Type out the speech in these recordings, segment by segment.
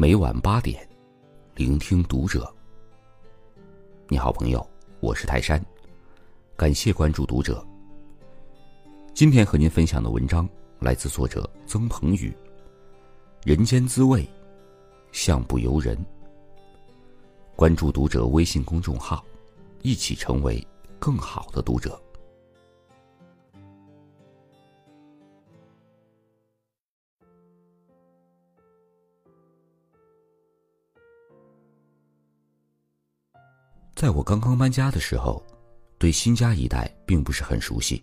每晚八点，聆听读者。你好，朋友，我是泰山，感谢关注读者。今天和您分享的文章来自作者曾鹏宇。人间滋味，相不由人。关注读者微信公众号，一起成为更好的读者。在我刚刚搬家的时候，对新家一带并不是很熟悉，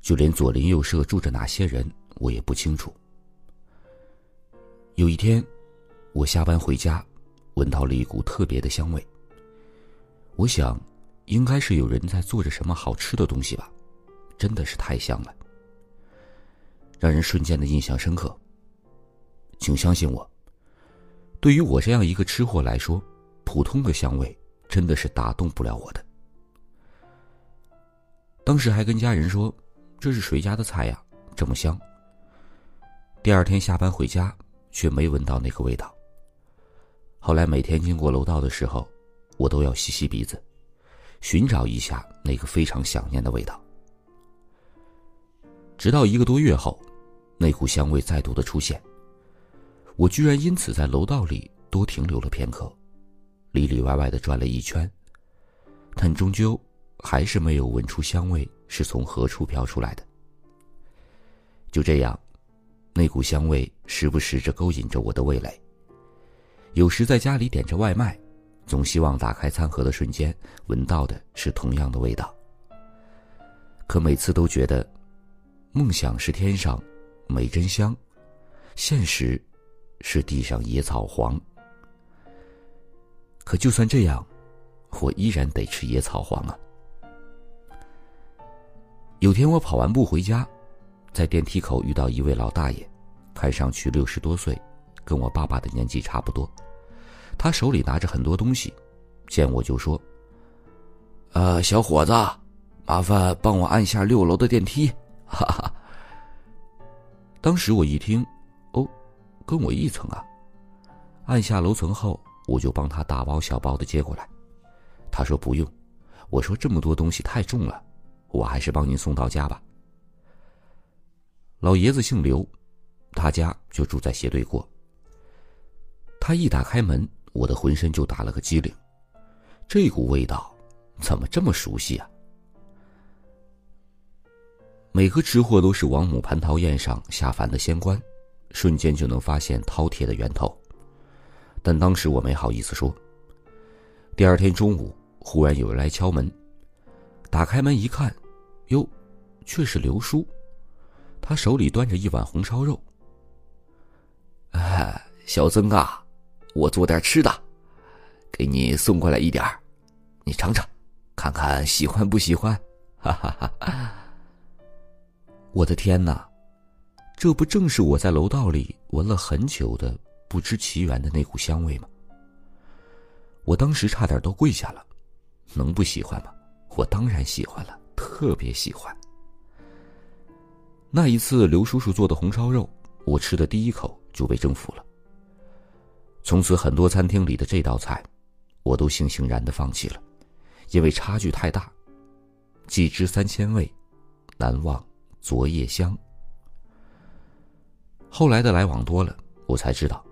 就连左邻右舍住着哪些人，我也不清楚。有一天，我下班回家，闻到了一股特别的香味。我想，应该是有人在做着什么好吃的东西吧，真的是太香了，让人瞬间的印象深刻。请相信我，对于我这样一个吃货来说，普通的香味。真的是打动不了我的。当时还跟家人说：“这是谁家的菜呀？这么香。”第二天下班回家，却没闻到那个味道。后来每天经过楼道的时候，我都要吸吸鼻子，寻找一下那个非常想念的味道。直到一个多月后，那股香味再度的出现，我居然因此在楼道里多停留了片刻。里里外外的转了一圈，但终究还是没有闻出香味是从何处飘出来的。就这样，那股香味时不时着勾引着我的味蕾。有时在家里点着外卖，总希望打开餐盒的瞬间闻到的是同样的味道。可每次都觉得，梦想是天上美珍香，现实是地上野草黄。可就算这样，我依然得吃野草黄啊。有天我跑完步回家，在电梯口遇到一位老大爷，看上去六十多岁，跟我爸爸的年纪差不多。他手里拿着很多东西，见我就说：“呃，小伙子，麻烦帮我按下六楼的电梯。”哈哈。当时我一听，哦，跟我一层啊。按下楼层后。我就帮他大包小包的接过来，他说不用，我说这么多东西太重了，我还是帮您送到家吧。老爷子姓刘，他家就住在斜对过。他一打开门，我的浑身就打了个激灵，这股味道怎么这么熟悉啊？每个吃货都是王母蟠桃宴上下凡的仙官，瞬间就能发现饕餮的源头。但当时我没好意思说。第二天中午，忽然有人来敲门，打开门一看，哟，却是刘叔，他手里端着一碗红烧肉。哎，小曾啊，我做点吃的，给你送过来一点儿，你尝尝，看看喜欢不喜欢？哈哈哈！我的天哪，这不正是我在楼道里闻了很久的？不知其源的那股香味吗？我当时差点都跪下了，能不喜欢吗？我当然喜欢了，特别喜欢。那一次刘叔叔做的红烧肉，我吃的第一口就被征服了。从此，很多餐厅里的这道菜，我都悻悻然的放弃了，因为差距太大。几知三千味，难忘昨夜香。后来的来往多了，我才知道。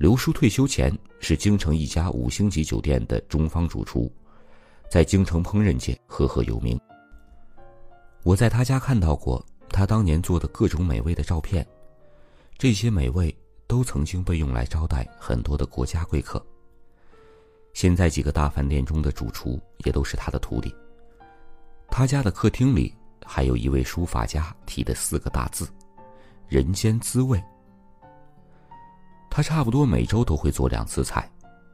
刘叔退休前是京城一家五星级酒店的中方主厨，在京城烹饪界赫赫有名。我在他家看到过他当年做的各种美味的照片，这些美味都曾经被用来招待很多的国家贵客。现在几个大饭店中的主厨也都是他的徒弟。他家的客厅里还有一位书法家题的四个大字：“人间滋味。”他差不多每周都会做两次菜，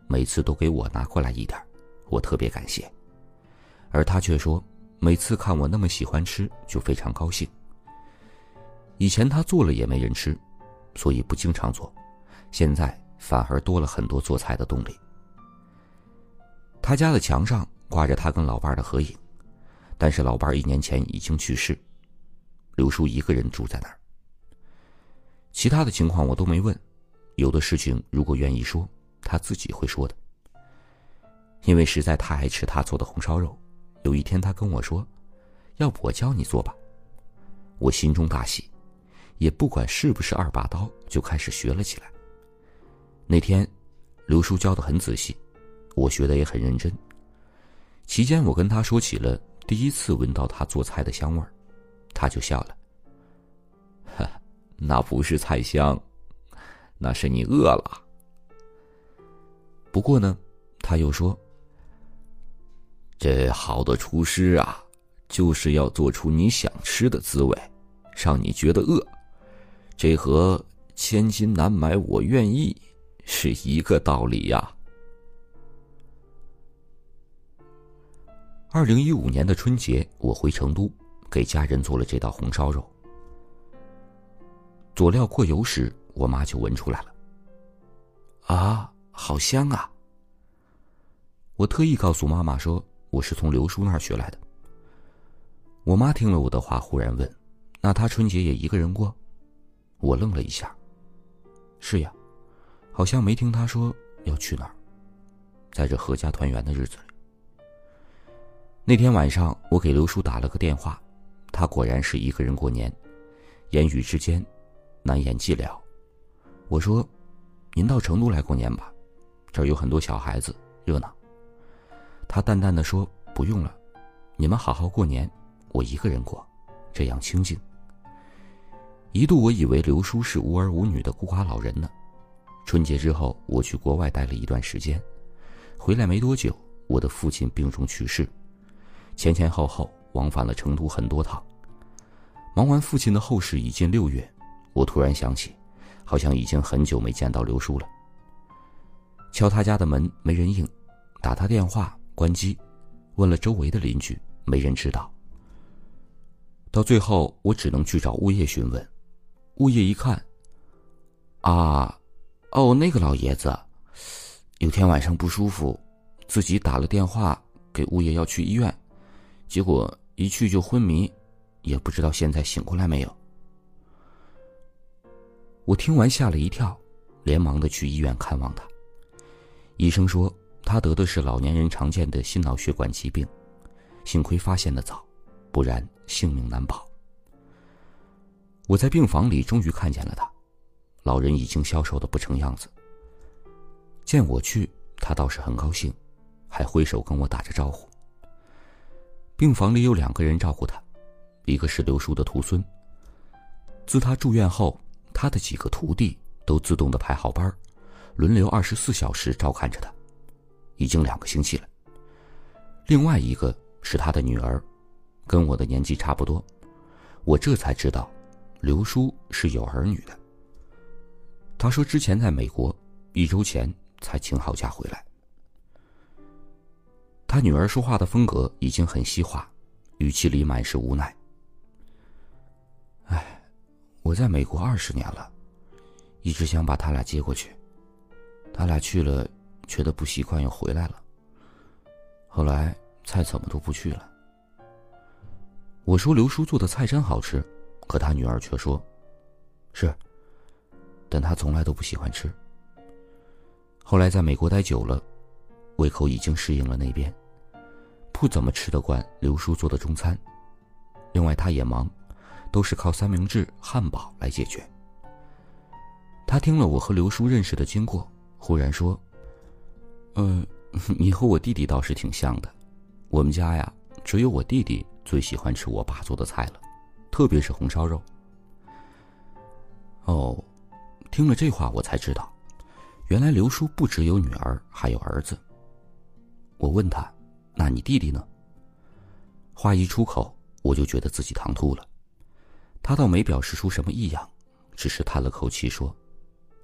每次都给我拿过来一点我特别感谢。而他却说，每次看我那么喜欢吃，就非常高兴。以前他做了也没人吃，所以不经常做，现在反而多了很多做菜的动力。他家的墙上挂着他跟老伴的合影，但是老伴一年前已经去世，刘叔一个人住在那儿。其他的情况我都没问。有的事情如果愿意说，他自己会说的。因为实在太爱吃他做的红烧肉，有一天他跟我说：“要不我教你做吧。”我心中大喜，也不管是不是二把刀，就开始学了起来。那天，刘叔教的很仔细，我学的也很认真。期间，我跟他说起了第一次闻到他做菜的香味儿，他就笑了。哈，那不是菜香，那是你饿了。不过呢，他又说：“这好的厨师啊，就是要做出你想吃的滋味，让你觉得饿。这和千金难买我愿意是一个道理呀。”二零一五年的春节，我回成都，给家人做了这道红烧肉。佐料过油时，我妈就闻出来了。啊，好香啊！我特意告诉妈妈说，我是从刘叔那儿学来的。我妈听了我的话，忽然问：“那他春节也一个人过？”我愣了一下。是呀，好像没听他说要去哪儿，在这阖家团圆的日子里。那天晚上，我给刘叔打了个电话，他果然是一个人过年，言语之间难言寂寥。我说：“您到成都来过年吧，这儿有很多小孩子，热闹。”他淡淡的说：“不用了，你们好好过年，我一个人过，这样清静。”一度我以为刘叔是无儿无女的孤寡老人呢。春节之后，我去国外待了一段时间，回来没多久，我的父亲病重去世。前前后后往返了成都很多趟。忙完父亲的后事已近六月，我突然想起，好像已经很久没见到刘叔了。敲他家的门没人应，打他电话关机，问了周围的邻居没人知道。到最后我只能去找物业询问，物业一看，啊，哦那个老爷子，有天晚上不舒服，自己打了电话给物业要去医院。结果一去就昏迷，也不知道现在醒过来没有。我听完吓了一跳，连忙的去医院看望他。医生说他得的是老年人常见的心脑血管疾病，幸亏发现的早，不然性命难保。我在病房里终于看见了他，老人已经消瘦的不成样子。见我去，他倒是很高兴，还挥手跟我打着招呼。病房里有两个人照顾他，一个是刘叔的徒孙。自他住院后，他的几个徒弟都自动的排好班轮流二十四小时照看着他，已经两个星期了。另外一个是他的女儿，跟我的年纪差不多。我这才知道，刘叔是有儿女的。他说之前在美国，一周前才请好假回来。他女儿说话的风格已经很西化，语气里满是无奈。哎，我在美国二十年了，一直想把他俩接过去，他俩去了，觉得不习惯，又回来了。后来菜怎么都不去了。我说刘叔做的菜真好吃，可他女儿却说：“是，但他从来都不喜欢吃。”后来在美国待久了。胃口已经适应了那边，不怎么吃得惯刘叔做的中餐。另外他也忙，都是靠三明治、汉堡来解决。他听了我和刘叔认识的经过，忽然说：“嗯，你和我弟弟倒是挺像的。我们家呀，只有我弟弟最喜欢吃我爸做的菜了，特别是红烧肉。”哦，听了这话，我才知道，原来刘叔不只有女儿，还有儿子。我问他：“那你弟弟呢？”话一出口，我就觉得自己唐突了。他倒没表示出什么异样，只是叹了口气说：“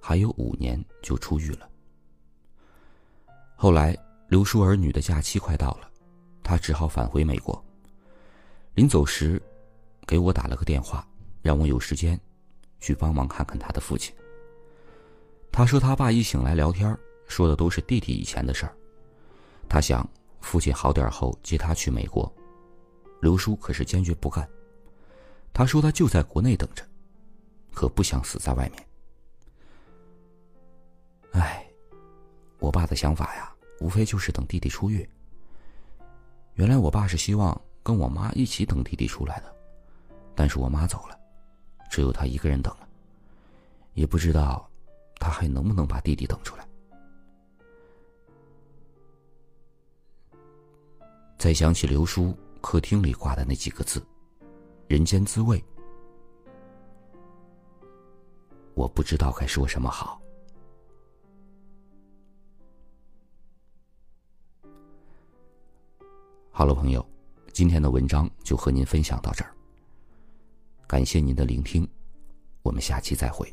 还有五年就出狱了。”后来刘叔儿女的假期快到了，他只好返回美国。临走时，给我打了个电话，让我有时间去帮忙看看他的父亲。他说他爸一醒来聊天，说的都是弟弟以前的事儿。他想，父亲好点后接他去美国。刘叔可是坚决不干。他说他就在国内等着，可不想死在外面。哎我爸的想法呀，无非就是等弟弟出狱。原来我爸是希望跟我妈一起等弟弟出来的，但是我妈走了，只有他一个人等了。也不知道他还能不能把弟弟等出来。再想起刘叔客厅里挂的那几个字“人间滋味”，我不知道该说什么好。好了，朋友，今天的文章就和您分享到这儿。感谢您的聆听，我们下期再会。